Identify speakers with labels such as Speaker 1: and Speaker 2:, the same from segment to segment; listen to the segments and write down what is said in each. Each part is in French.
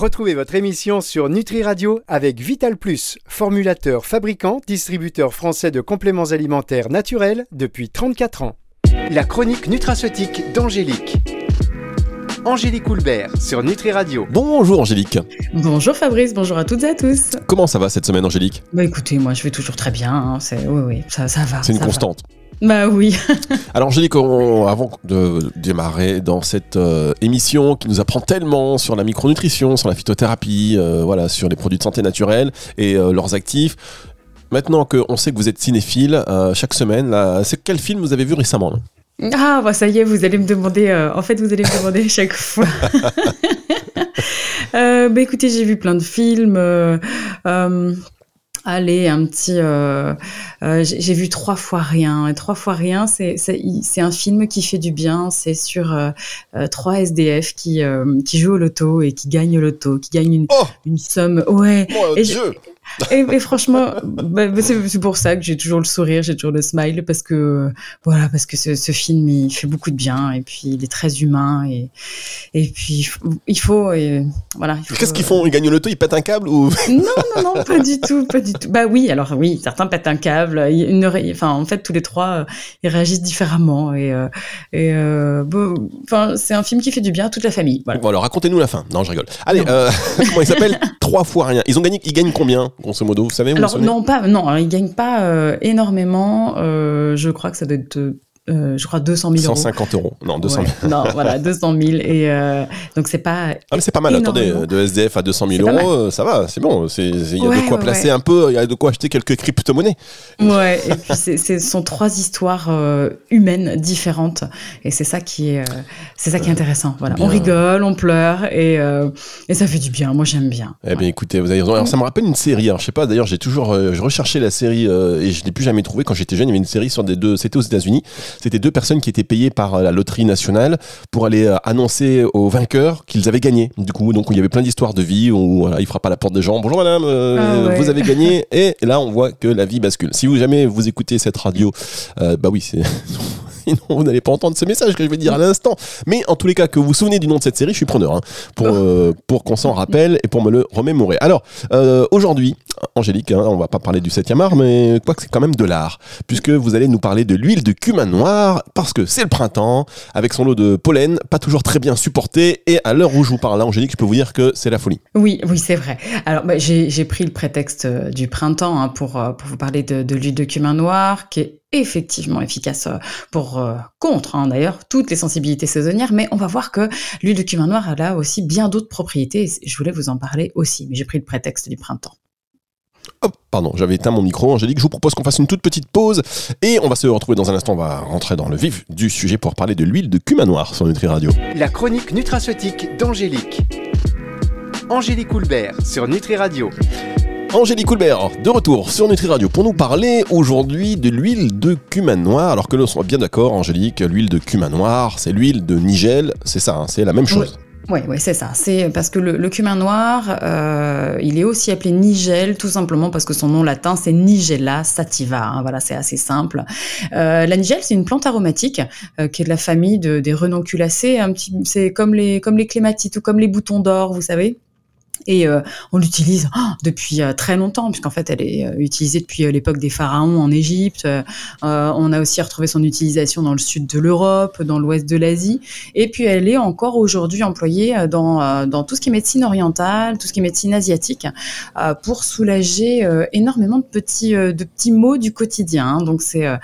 Speaker 1: Retrouvez votre émission sur Nutri Radio avec Vital Plus, formulateur, fabricant, distributeur français de compléments alimentaires naturels depuis 34 ans. La chronique nutraceutique d'Angélique. Angélique Houlbert sur Nutri Radio.
Speaker 2: Bonjour Angélique.
Speaker 3: Bonjour Fabrice, bonjour à toutes et à tous.
Speaker 2: Comment ça va cette semaine Angélique?
Speaker 3: Bah écoutez, moi je vais toujours très bien, hein. c'est oui oui, ça, ça va.
Speaker 2: C'est une
Speaker 3: ça va. Bah oui.
Speaker 2: Alors Angélique, on- avant de démarrer dans cette euh, émission qui nous apprend tellement sur la micronutrition, sur la phytothérapie, euh, voilà, sur les produits de santé naturelle et euh, leurs actifs. Maintenant qu'on sait que vous êtes cinéphile, chaque semaine, là, c'est quel film vous avez vu récemment là?
Speaker 3: Ah bah ça y est, vous allez me demander, en fait vous allez me demander chaque fois. bah écoutez, j'ai vu plein de films. Allez, un petit. euh, euh, j'ai vu trois fois rien. Et trois fois rien, c'est un film qui fait du bien. C'est sur euh, euh, trois SDF qui euh, qui jouent au loto et qui gagnent au loto, qui gagnent une,
Speaker 2: Oh
Speaker 3: une somme. Ouais.
Speaker 2: Mon
Speaker 3: Et je-
Speaker 2: Dieu
Speaker 3: Et, et franchement, bah, c'est pour ça que j'ai toujours le sourire, j'ai toujours le smile, parce que voilà, parce que ce, ce film il fait beaucoup de bien et puis il est très humain et et puis il faut- et voilà.
Speaker 2: Qu'est-ce qu'ils font? Ils gagnent le loto, ils pètent un câble ou
Speaker 3: Non non non, pas du tout, pas du tout. Bah oui, alors oui, certains pètent un câble. Une, enfin en fait tous les trois euh, ils réagissent différemment et euh, et euh, enfin c'est un film qui fait du bien à toute la famille. Voilà.
Speaker 2: Bon alors racontez-nous la fin. Non, je rigole. Allez, euh, comment il s'appelle? Trois fois rien. Ils ont gagné, ils gagnent combien, grosso modo Vous savez vous
Speaker 3: Alors non pas non, ils gagnent pas euh, énormément. euh, je crois que ça doit être euh, je crois 200 000 euros.
Speaker 2: 150 euros. Non, 200 000.
Speaker 3: Ouais, non, voilà, 200 000. Et euh, donc, c'est pas.
Speaker 2: Ah mais c'est pas mal, attendez,
Speaker 3: Énormément.
Speaker 2: de SDF à 200 000
Speaker 3: C'est pas
Speaker 2: euros, euh, ça va, c'est bon, il y a
Speaker 3: Ouais,
Speaker 2: de quoi
Speaker 3: ouais,
Speaker 2: placer un peu, il y a de quoi acheter quelques crypto-monnaies.
Speaker 3: Ouais, et puis ce sont trois histoires euh, humaines différentes. Et c'est ça qui est, euh, c'est ça qui est intéressant. Voilà.
Speaker 2: bien.
Speaker 3: On rigole, on pleure et, euh, et ça fait du bien. Moi, j'aime bien.
Speaker 2: Eh bien écoutez, vous avez raison. Alors ça me rappelle une série, alors je sais pas, d'ailleurs j'ai toujours, euh, je recherchais la série euh, et je l'ai plus jamais trouvée. Quand j'étais jeune, il y avait une série sur des deux, c'était aux États-Unis, c'était deux personnes qui étaient payées par euh, la loterie nationale pour aller euh, annoncer aux vainqueurs qu'ils avaient gagné. Du coup, donc il y avait plein d'histoires de vie où voilà, il frappe à la porte des gens, bonjour madame, euh,
Speaker 3: Ah ouais.
Speaker 2: vous avez gagné, et là on voit que la vie bascule. Si vous jamais vous écoutez cette radio, euh, bah oui, c'est Sinon, vous n'allez pas entendre ce message que je vais dire à l'instant. Mais en tous les cas, que vous vous souvenez du nom de cette série, je suis preneur hein, pour, euh, pour qu'on s'en rappelle et pour me le remémorer. Alors, euh, aujourd'hui, Angélique, hein, on va pas parler du 7e art, mais quoi que c'est quand même de l'art, puisque vous allez nous parler de l'huile de cumin noir, parce que c'est le printemps, avec son lot de pollen, pas toujours très bien supporté, et à l'heure où je vous parle là, Angélique, je peux vous dire que c'est la folie.
Speaker 3: Oui, oui, c'est vrai. Alors, bah, j'ai pris le prétexte euh, du printemps hein, pour, pour vous parler de, de l'huile de cumin noir, qui est effectivement efficace euh, pour euh, contre, hein, d'ailleurs, toutes les sensibilités saisonnières. Mais on va voir que l'huile de cumin noir, elle a aussi bien d'autres propriétés. et Je voulais vous en parler aussi, mais j'ai pris le prétexte du printemps.
Speaker 2: Hop, pardon, j'avais éteint mon micro. Angélique, je vous propose qu'on fasse une toute petite pause et on va se retrouver dans un instant. On va rentrer dans le vif du sujet pour parler de l'huile de cumin noir sur Nutri Radio.
Speaker 1: La chronique nutraceutique d'Angélique. Angélique Houlbert sur Nutri Radio.
Speaker 2: Angélique Houlbert, de retour sur Nutri Radio pour nous parler aujourd'hui de l'huile de cumin noir. Alors que l'on soit bien d'accord, Angélique, l'huile de cumin noir, c'est l'huile de Nigel, c'est ça, hein, c'est la même chose.
Speaker 3: Oui, oui, c'est ça. C'est parce que le, le cumin noir, euh, il est aussi appelé nigel, tout simplement parce que son nom latin c'est Nigella sativa. hein. voilà, c'est assez simple. Euh, la nigelle, c'est une plante aromatique euh, qui est de la famille de, des renonculacées. C'est comme les comme les clématites ou comme les boutons d'or, vous savez? Et euh, on l'utilise oh, depuis euh, très longtemps, puisqu'en fait, elle est euh, utilisée depuis euh, l'époque des pharaons en Égypte. Euh, on a aussi retrouvé son utilisation dans le sud de l'Europe, dans l'ouest de l'Asie. Et puis, elle est encore aujourd'hui employée euh, dans, euh, dans tout ce qui est médecine orientale, tout ce qui est médecine asiatique, euh, pour soulager euh, énormément de petits, euh, de petits maux du quotidien. hein. Donc, c'est euh,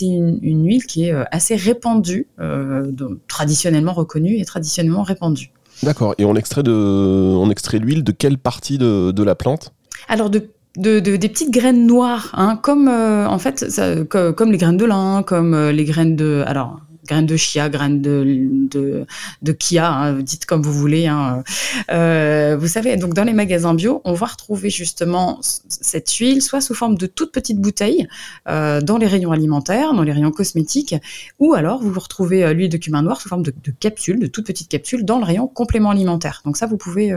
Speaker 3: une, une huile qui est euh, assez répandue, euh, donc, traditionnellement reconnue et traditionnellement répandue.
Speaker 2: D'accord, et on extrait, de, on extrait l'huile de quelle partie de, la plante?
Speaker 3: Alors de de, de- des petites graines noires, hein, comme euh, en fait comme les graines de lin, comme euh, les graines de alors graines de chia, graines de de, kia, hein, dites comme vous voulez. Hein. Euh, vous savez, donc dans les magasins bio, on va retrouver justement cette huile, soit sous forme de toutes petites bouteilles euh, dans les rayons alimentaires, dans les rayons cosmétiques, ou alors vous retrouvez euh, l'huile de cumin noir sous forme de, capsules, de toutes petites capsules dans le rayon complément alimentaire. Donc ça, vous pouvez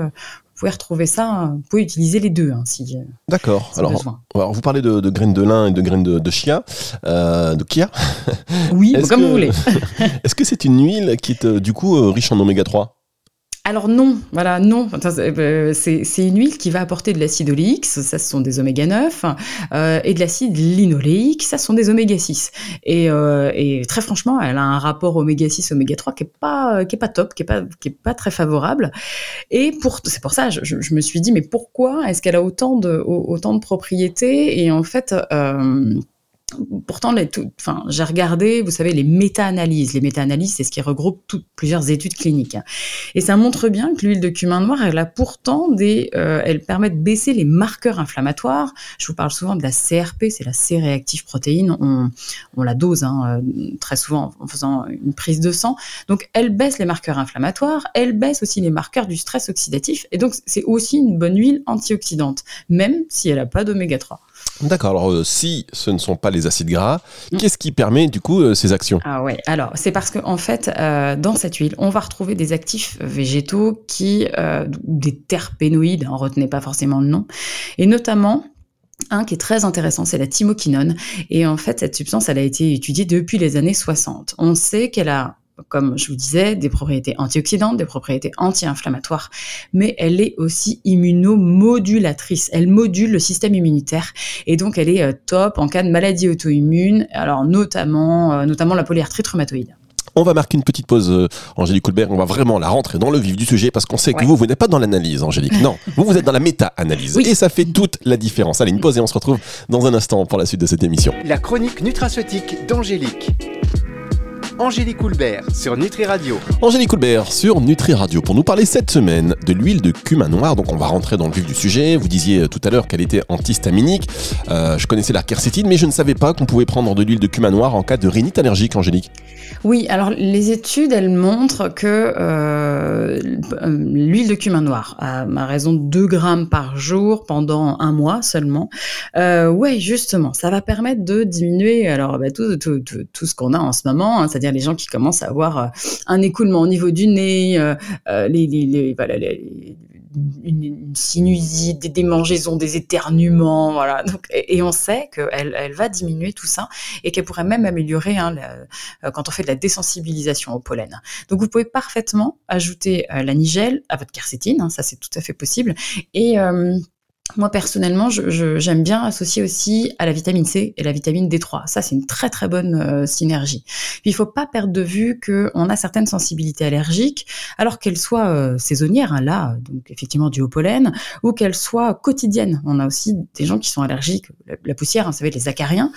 Speaker 3: pouvez retrouver ça, euh, vous pouvez utiliser les deux hein, si, euh,
Speaker 2: D'accord.
Speaker 3: si
Speaker 2: Alors,
Speaker 3: besoin.
Speaker 2: alors, vous parlez de, de graines de lin et de graines de, de chia, euh, de kia.
Speaker 3: Oui, comme
Speaker 2: que-
Speaker 3: vous voulez.
Speaker 2: Est-ce que c'est une huile qui est euh, du coup riche en oméga 3
Speaker 3: alors non, voilà, non. Euh, c'est une huile qui va apporter de l'acide oléique, ça ce sont des oméga 9, euh, et de l'acide linoléique, ça ce sont des oméga 6. Euh, et, très franchement, elle a un rapport oméga 6, oméga 3 qui est pas, qui est pas top, qui est pas, qui est pas très favorable. Et pour, c'est pour ça, je, je, me suis dit, mais pourquoi est-ce qu'elle a autant de, autant de propriétés? Et en fait, Pourtant, enfin, j'ai regardé, vous savez, les méta-analyses. Les méta-analyses, c'est ce qui regroupe plusieurs études cliniques. Et ça montre bien que l'huile de cumin noir, elle a pourtant des, euh, elle permet de baisser les marqueurs inflammatoires. Je vous parle souvent de la CRP, c'est la C-réactive protéine. On, on la dose hein, euh, très souvent en faisant une prise de sang. Donc, elle baisse les marqueurs inflammatoires, elle baisse aussi les marqueurs du stress oxydatif. Et donc, c'est aussi une bonne huile antioxydante, même si elle n'a pas d'oméga 3.
Speaker 2: D'accord. Alors, euh, si ce ne sont pas les acides gras, qu'est-ce qui permet du coup euh, ces actions?
Speaker 3: Ah ouais. Alors, c'est parce qu'en en fait, euh, dans cette huile, on va retrouver des actifs végétaux qui, des terpénoïdes, hein, retenait pas forcément le nom, et notamment un qui est très intéressant, c'est la thymoquinone. Et en fait, cette substance, elle a été étudiée depuis les années 60. On sait qu'elle a comme je vous disais, des propriétés antioxydantes, des propriétés anti-inflammatoires, mais elle est aussi immunomodulatrice. Elle module le système immunitaire et donc elle est euh, top en cas de maladie auto-immune, alors notamment, euh, notamment la polyarthrite rhumatoïde.
Speaker 2: On va marquer une petite pause, euh, Angélique Coulbert. On va vraiment la rentrer dans le vif du sujet parce qu'on sait que vous, vous n'êtes pas dans l'analyse, Angélique. Non, vous, vous êtes dans la méta-analyse. Et ça fait toute la différence. Allez, une pause et on se retrouve dans un instant pour la suite de cette émission.
Speaker 1: La chronique nutraceutique d'Angélique. Angélique Coulbert sur Nutri Radio.
Speaker 2: Angélique Coulbert sur Nutri Radio pour nous parler cette semaine de l'huile de cumin noir. Donc on va rentrer dans le vif du sujet. Vous disiez euh, tout à l'heure qu'elle était antihistaminique. Euh, je connaissais la quercétine, mais je ne savais pas qu'on pouvait prendre de l'huile de cumin noir en cas de rhinite allergique, Angélique.
Speaker 3: Oui, alors les études, elles montrent que euh, l'huile de cumin noir, à, raison de 2 grammes par jour pendant un mois seulement, euh, ouais, justement, ça va permettre de diminuer alors bah, tout, tout, tout, ce qu'on a en ce moment, hein, c'est-à-dire les gens qui commencent à avoir euh, un écoulement au niveau du nez, euh, euh, les, une, sinusite, des démangeaisons, des éternuements, voilà. et, on sait qu'elle elle va diminuer tout ça et qu'elle pourrait même améliorer hein, quand on fait de la désensibilisation au pollen. Donc vous pouvez parfaitement ajouter la nigelle à votre quercétine, hein, ça c'est tout à fait possible. Moi personnellement, j'aime bien associer aussi à la vitamine C et la vitamine D3. Ça, c'est une très très bonne euh, synergie. Puis, il faut pas perdre de vue qu'on a certaines sensibilités allergiques, alors qu'elles soient euh, saisonnières, hein, là, donc effectivement du haut pollen, ou qu'elles soient quotidiennes. On a aussi des gens qui sont allergiques, la, la poussière, hein, vous savez, les acariens.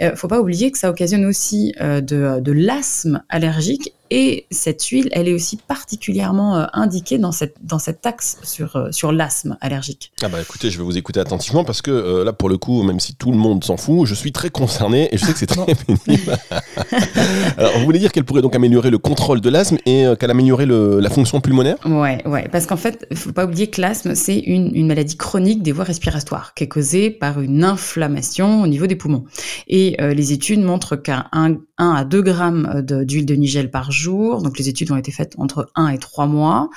Speaker 3: Euh, faut pas oublier que ça occasionne aussi euh, de, de l'asthme allergique et cette huile, elle est aussi particulièrement euh, indiquée dans cette, dans cette axe sur, euh, sur l'asthme allergique.
Speaker 2: Ah bah écoutez, je vais vous écouter attentivement parce que euh, là, pour le coup, même si tout le monde s'en fout, je suis très concerné et je sais que c'est très pénible. Alors, vous voulez dire qu'elle pourrait donc améliorer le contrôle de l'asthme et qu'elle améliorerait le, la fonction pulmonaire?
Speaker 3: Ouais, ouais, parce qu'en fait, il faut pas oublier que l'asthme, c'est une, une, maladie chronique des voies respiratoires qui est causée par une inflammation au niveau des poumons. Et les études montrent qu'un 1 à 2 grammes d'huile de, nigel par jour. Donc les études ont été faites entre 1 et 3 mois,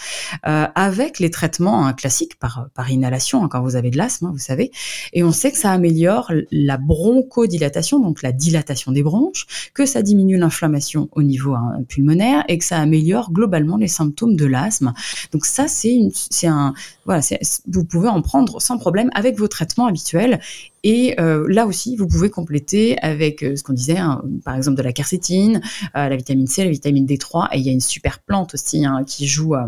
Speaker 3: euh, avec les traitements hein, classiques par, par inhalation, hein, quand vous avez de l'asthme, hein, vous savez. Et on sait que ça améliore la bronchodilatation, donc la dilatation des bronches, que ça diminue l'inflammation au niveau pulmonaire et que ça améliore globalement les symptômes de l'asthme. Donc ça, c'est un, voilà, vous pouvez en prendre sans problème avec vos traitements habituels. Et euh, là aussi, vous pouvez compléter avec euh, ce qu'on disait, par exemple de la quercétine, la vitamine C, la vitamine D3, et il y a une super plante aussi hein, qui joue euh,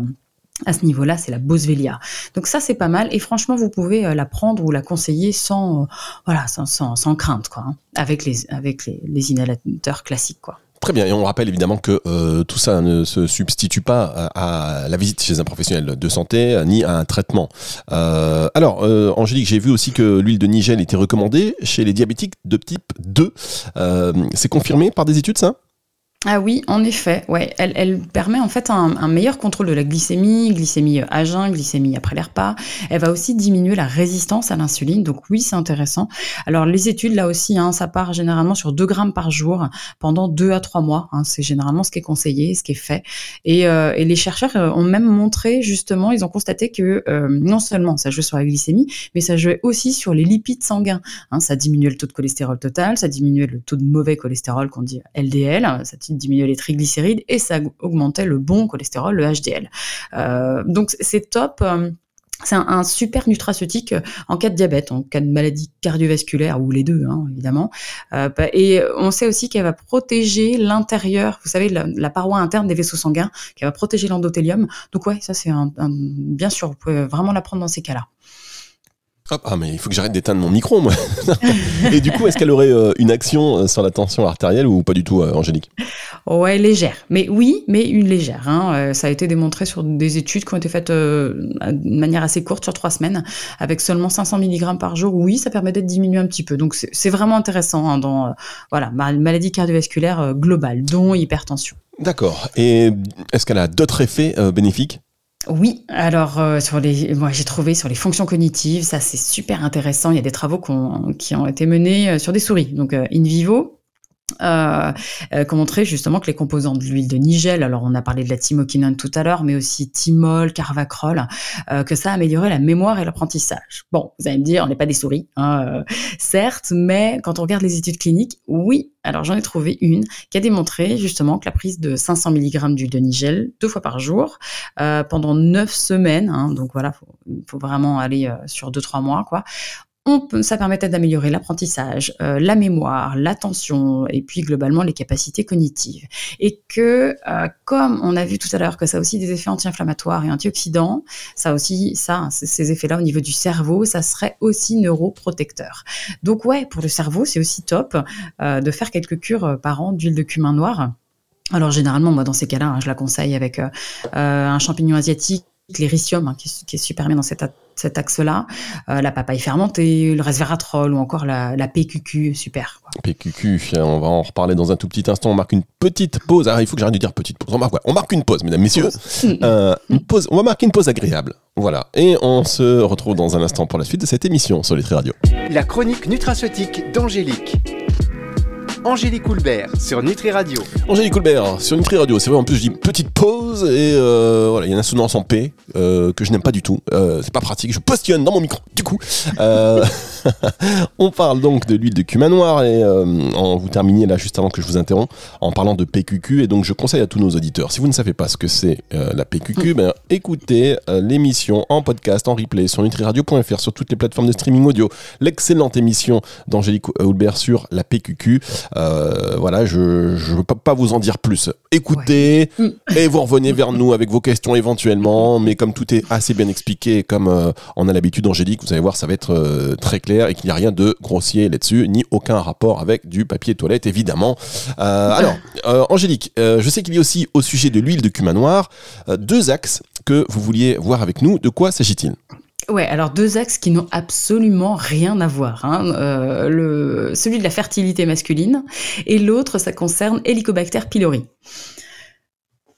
Speaker 3: à ce niveau-là, c'est la boswellia. Donc ça, c'est pas mal. Et franchement, vous pouvez euh, la prendre ou la conseiller sans, euh, voilà, sans, sans, crainte, quoi, hein, avec les, avec les, les, inhalateurs classiques, quoi.
Speaker 2: Très bien, et on rappelle évidemment que tout ça ne se substitue pas à, la visite chez un professionnel de santé ni à un traitement. alors, Angélique, j'ai vu aussi que l'huile de Nigel était recommandée chez les diabétiques de type 2. c'est confirmé par des études, ça?
Speaker 3: Ah oui, en effet, ouais. Elle, elle permet en fait un, un, meilleur contrôle de la glycémie, glycémie euh, à jeun, glycémie après les repas. Elle va aussi diminuer la résistance à l'insuline, donc oui, c'est intéressant. Alors les études, là aussi, hein, ça part généralement sur 2 grammes par jour pendant 2 à 3 mois. Hein, c'est généralement ce qui est conseillé, ce qui est fait. Et, euh, et les chercheurs euh, ont même montré, justement, ils ont constaté que euh, non seulement ça jouait sur la glycémie, mais ça jouait aussi sur les lipides sanguins. Hein, ça diminuait le taux de cholestérol total, ça diminuait le taux de mauvais cholestérol qu'on dit LDL, ça aussi de diminuer les triglycérides et ça augmentait le bon cholestérol, le HDL. Euh, donc c'est top. C'est un, super nutraceutique en cas de diabète, en cas de maladie cardiovasculaire ou les deux, hein, évidemment. Euh, et on sait aussi qu'elle va protéger l'intérieur, vous savez, la, paroi interne des vaisseaux sanguins, qu'elle va protéger l'endothélium. Donc ouais, ça c'est bien sûr, vous pouvez vraiment la prendre dans ces cas-là
Speaker 2: ah mais il faut que j'arrête d'éteindre mon micro moi. et du coup, est-ce qu'elle aurait euh, une action euh, sur la tension artérielle ou pas du tout, euh, Angélique?
Speaker 3: Ouais, légère. Mais oui, mais une légère. Hein. ça a été démontré sur des études qui ont été faites de manière assez courte, sur trois semaines, avec seulement 500 mg par jour. Oui, ça permet d'être diminué un petit peu. Donc c'est vraiment intéressant hein, dans voilà maladie cardiovasculaire globale, dont hypertension.
Speaker 2: D'accord. Et est-ce qu'elle a d'autres effets bénéfiques?
Speaker 3: Oui, alors euh, sur les, moi j'ai trouvé sur les fonctions cognitives, ça c'est super intéressant. Il y a des travaux qui ont été menés euh, sur des souris, donc euh, in vivo, euh, euh, qui ont montré justement que les composants de l'huile de nigel, alors on a parlé de la thymoquinone tout à l'heure, mais aussi thymol, carvacrol, euh, que ça améliorait la mémoire et l'apprentissage. Bon, vous allez me dire, on n'est pas des souris, hein, euh, certes, mais quand on regarde les études cliniques, oui. Alors j'en ai trouvé une qui a démontré justement que la prise de 500 mg d'huile de nigel deux fois par jour pendant neuf semaines, hein, donc voilà, faut, faut vraiment aller sur deux trois mois quoi, ça permettait d'améliorer l'apprentissage, euh, la mémoire, l'attention et puis globalement les capacités cognitives. Et que, euh, comme on a vu tout à l'heure que ça a aussi des effets anti-inflammatoires et antioxydants, ça aussi, ça, ces effets-là au niveau du cerveau, ça serait aussi neuroprotecteur. Donc ouais, pour le cerveau, c'est aussi top euh, de faire quelques cures par an d'huile de cumin noir. Alors généralement, moi dans ces cas-là, hein, je la conseille avec un champignon asiatique l'éricium, hein, qui, est super bien dans cet, axe-là, euh, la papaye fermentée, le resveratrol ou encore la, PQQ, super.
Speaker 2: PQQ, on va en reparler dans un tout petit instant. On marque une petite pause. Ah, il faut que j'arrête de dire petite pause. On marque, on marque une pause, mesdames, messieurs. Euh, une pause. On va marquer une pause agréable. Voilà. Et on se retrouve dans un instant pour la suite de cette émission sur les Radio.
Speaker 1: La chronique nutraceutique d'Angélique. Angélique Coulbert sur Nutri Radio.
Speaker 2: Angélique Coulbert sur Nutri Radio. C'est vrai, en plus, je dis petite pause et euh, voilà, il y a une assonance en P euh, que je n'aime pas du tout. Euh, c'est pas pratique. Je postillonne dans mon micro. Du coup, on parle donc de l'huile de cumin noir et on vous terminiez là juste avant que je vous interromps en parlant de PQQ. Et donc, je conseille à tous nos auditeurs, si vous ne savez pas ce que c'est la PQQ, ben, écoutez l'émission en podcast, en replay sur nutriradio.fr, sur toutes les plateformes de streaming audio. L'excellente émission d'Angélique Coulbert sur la PQQ. Euh, voilà, je ne veux pas, vous en dire plus. Écoutez et vous revenez vers nous avec vos questions éventuellement, mais comme tout est assez bien expliqué, comme euh, on a l'habitude, Angélique, vous allez voir, ça va être euh, très clair et qu'il n'y a rien de grossier là-dessus, ni aucun rapport avec du papier toilette, évidemment. alors, Angélique, je sais qu'il y a aussi au sujet de l'huile de cumin noir deux axes que vous vouliez voir avec nous. De quoi s'agit-il?
Speaker 3: Ouais, alors deux axes qui n'ont absolument rien à voir. Hein. Euh, le, celui de la fertilité masculine et l'autre, ça concerne Helicobacter pylori.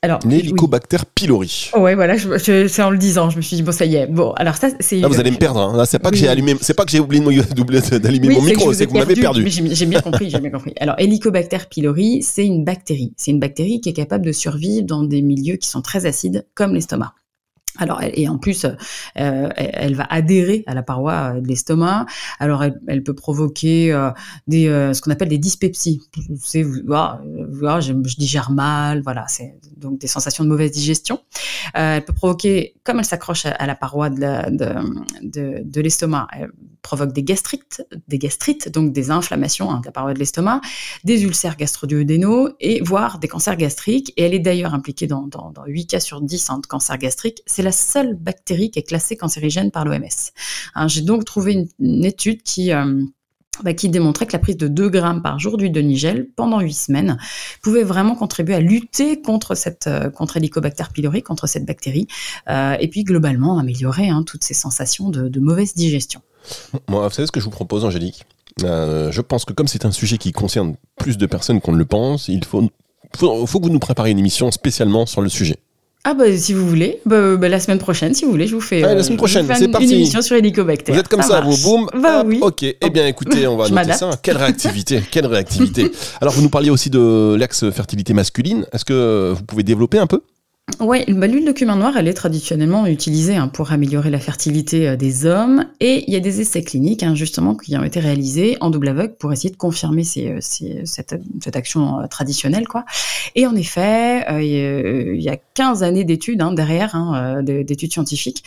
Speaker 2: Alors, L'hélicobacter pylori.
Speaker 3: ouais, voilà, c'est en le disant, je me suis dit bon, ça y est. Bon, alors ça, c'est.
Speaker 2: Là, vous allez me perdre. Hein. c'est pas que j'ai allumé, c'est pas que j'ai oublié d'allumer mon micro, c'est que vous m'avez perdu.
Speaker 3: J'ai bien compris, j'ai bien compris. Alors, Helicobacter pylori, c'est une bactérie. C'est une bactérie qui est capable de survivre dans des milieux qui sont très acides, comme l'estomac. Alors, et en plus, euh, elle va adhérer à la paroi euh, de l'estomac. Alors, elle, peut provoquer euh, des, ce qu'on appelle des dyspepsies. C'est, je, digère mal, voilà, c'est donc des sensations de mauvaise digestion. elle peut provoquer, comme elle s'accroche à, la paroi de, l'estomac, elle provoque des gastrites, des gastrites, donc des inflammations hein, de la paroi de l'estomac, des ulcères gastro-duodénaux et voire des cancers gastriques. Et elle est d'ailleurs impliquée dans, 8 cas sur 10 en cancers gastriques. C'est la seule bactérie qui est classée cancérigène par l'OMS. Hein, j'ai donc trouvé une, étude qui... Euh, bah, qui démontrait que la prise de 2 grammes par jour d'huile de nigel pendant 8 semaines pouvait vraiment contribuer à lutter contre cette euh, contre Helicobacter pylori, contre cette bactérie, euh, et puis globalement améliorer hein, toutes ces sensations de, mauvaise digestion.
Speaker 2: Moi, vous savez ce que je vous propose, Angélique? Je pense que comme c'est un sujet qui concerne plus de personnes qu'on ne le pense, il faut, faut, faut que vous nous prépariez une émission spécialement sur le sujet.
Speaker 3: Ah bah si vous voulez, bah, bah, la semaine prochaine si vous voulez, je vous fais,
Speaker 2: la semaine prochaine, c'est parti.
Speaker 3: une émission sur Helicobacter.
Speaker 2: Vous êtes comme ça, vous, boum.
Speaker 3: Bah oui.
Speaker 2: Ok, eh bien écoutez, on va noter ça. Quelle réactivité, quelle réactivité. Alors vous nous parliez aussi de l'ex-fertilité masculine. Est-ce que vous pouvez développer un peu?
Speaker 3: Oui, bah, l'huile de cumin noir, elle est traditionnellement utilisée hein, pour améliorer la fertilité euh, des hommes. Et il y a des essais cliniques, hein, justement, qui ont été réalisés en double aveugle pour essayer de confirmer euh, cette, action euh, traditionnelle. Quoi. Et en effet, il y a 15 années d'études hein, derrière, d'études scientifiques,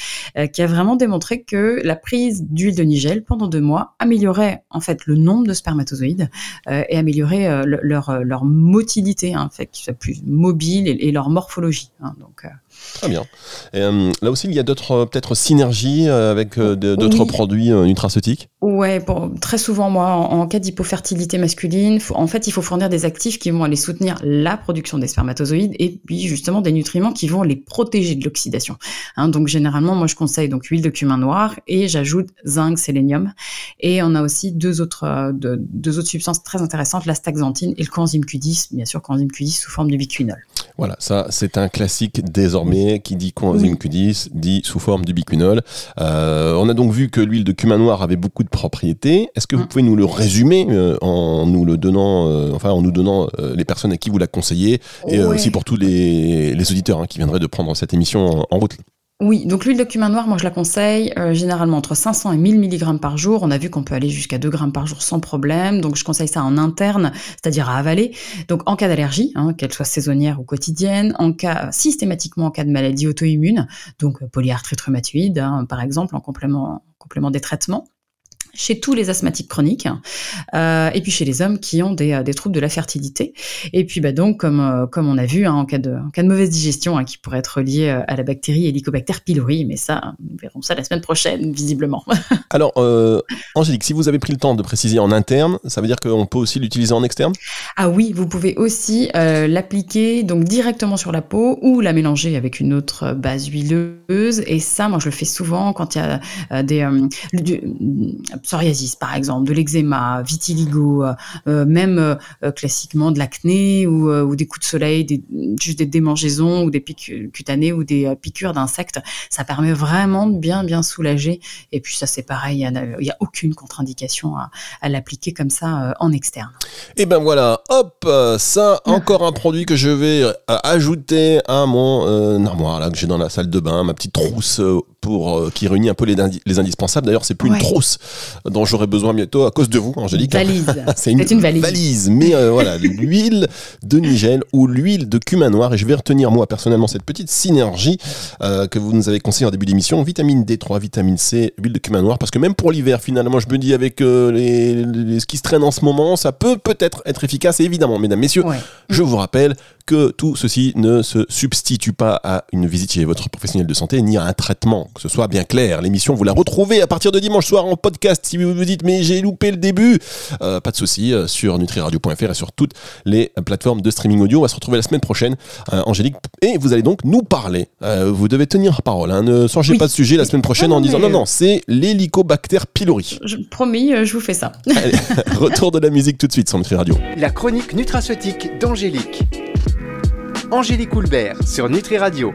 Speaker 3: qui a vraiment démontré que la prise d'huile de nigel pendant deux mois améliorait en fait le nombre de spermatozoïdes et améliorait leur, leur motilité, fait, qu'ils soient plus mobiles et leur morphologie. Hein, donc, euh,
Speaker 2: Très bien. Et, euh, là aussi, il y a d'autres euh, peut-être synergies euh, avec d'autres
Speaker 3: Oui.
Speaker 2: produits nutraceutiques?
Speaker 3: Ouais, bon, très souvent, moi, en, en cas d'hypofertilité masculine, faut- en fait, il faut fournir des actifs qui vont aller soutenir la production des spermatozoïdes et puis justement des nutriments qui vont les protéger de l'oxydation. Hein, donc généralement, moi, je conseille donc huile de cumin noir et j'ajoute zinc, sélénium. Et on a aussi deux autres, de- deux autres substances très intéressantes, l'astaxanthine et le coenzyme Q10, bien sûr, coenzyme Q10 sous forme de biquinol.
Speaker 2: Voilà, ça c'est un classique désormais qui dit coenzyme Q10, dit sous forme du biquinol. Euh, on a donc vu que l'huile de cumin noir avait beaucoup de propriétés. Est-ce que vous
Speaker 3: Mm.
Speaker 2: pouvez nous le résumer euh, en nous le donnant, euh, enfin en nous donnant euh, les personnes à qui vous la conseillez et
Speaker 3: Ouais.
Speaker 2: aussi pour tous les, les auditeurs hein, qui viendraient de prendre cette émission en, en route.
Speaker 3: Oui, donc l'huile de cumin noir, moi je la conseille euh, généralement entre 500 et 1000 mg par jour. On a vu qu'on peut aller jusqu'à 2 grammes par jour sans problème. Donc je conseille ça en interne, c'est-à-dire à avaler. Donc en cas d'allergie, hein, qu'elle soit saisonnière ou quotidienne, en cas systématiquement en cas de maladie auto-immune, donc euh, polyarthrite rhumatoïde hein, par exemple en complément, en complément des traitements chez tous les asthmatiques chroniques, euh, et puis chez les hommes qui ont des, euh, des troubles de la fertilité. Et puis bah donc, comme, euh, comme on a vu, hein, en, cas de, en cas de mauvaise digestion, hein, qui pourrait être liée à la bactérie Helicobacter pylori, mais ça, nous verrons ça la semaine prochaine, visiblement.
Speaker 2: Alors, euh, Angélique, si vous avez pris le temps de préciser en interne, ça veut dire qu'on peut aussi l'utiliser en externe?
Speaker 3: Ah oui, vous pouvez aussi l'appliquer donc directement sur la peau ou la mélanger avec une autre base huileuse. Et ça, moi, je le fais souvent quand il y a des du- psoriasis, par exemple, de l'eczéma, vitiligo, euh, euh, même euh, classiquement de l'acné ou, des coups de soleil, juste des démangeaisons ou des pics cutanées ou des piqûres d'insectes. Ça permet vraiment de bien, bien soulager. Et puis ça, c'est pareil, il n'y a, aucune contre-indication à, à l'appliquer comme ça en externe.
Speaker 2: Et ben voilà, hop, ça, encore un produit que je vais ajouter à mon armoire là que j'ai dans la salle de bain, ma petite trousse pour euh, qui réunit un peu les, indi- les indispensables. D'ailleurs, c'est plus
Speaker 3: Ouais.
Speaker 2: une trousse dont j'aurai besoin bientôt à cause de vous, Angélique.
Speaker 3: Valise.
Speaker 2: C'est une,
Speaker 3: valise.
Speaker 2: mais euh, voilà, l'huile de nigel ou l'huile de cumin noir. Et je vais retenir, moi, personnellement, cette petite synergie euh, que vous nous avez conseillé en début d'émission. Vitamine D3, vitamine C, huile de cumin noir. Parce que même pour l'hiver, finalement, je me dis, avec les, les, ce qui se traîne en ce moment, ça peut peut-être être efficace. Et évidemment, mesdames, messieurs,
Speaker 3: Ouais.
Speaker 2: je vous rappelle que tout ceci ne se substitue pas à une visite chez votre professionnel de santé ni à un traitement, que ce soit bien clair. L'émission, vous la retrouvez à partir de dimanche soir en podcast. Si vous vous dites, mais j'ai loupé le début, euh, pas de souci, euh, sur nutriradio.fr et sur toutes les euh, plateformes de streaming audio. On va se retrouver la semaine prochaine, euh, Angélique, et vous allez donc nous parler. Euh, vous devez tenir parole, hein. ne changez
Speaker 3: Oui.
Speaker 2: pas de sujet la semaine prochaine
Speaker 3: non,
Speaker 2: en disant non, non, c'est l'hélicobacter pylori.
Speaker 3: Je, promis, je vous fais ça.
Speaker 2: Allez, retour de la musique tout de suite sur Nutri Radio.
Speaker 1: La chronique nutraceutique d'Angélique. Angélique Houlbert sur Nutri Radio.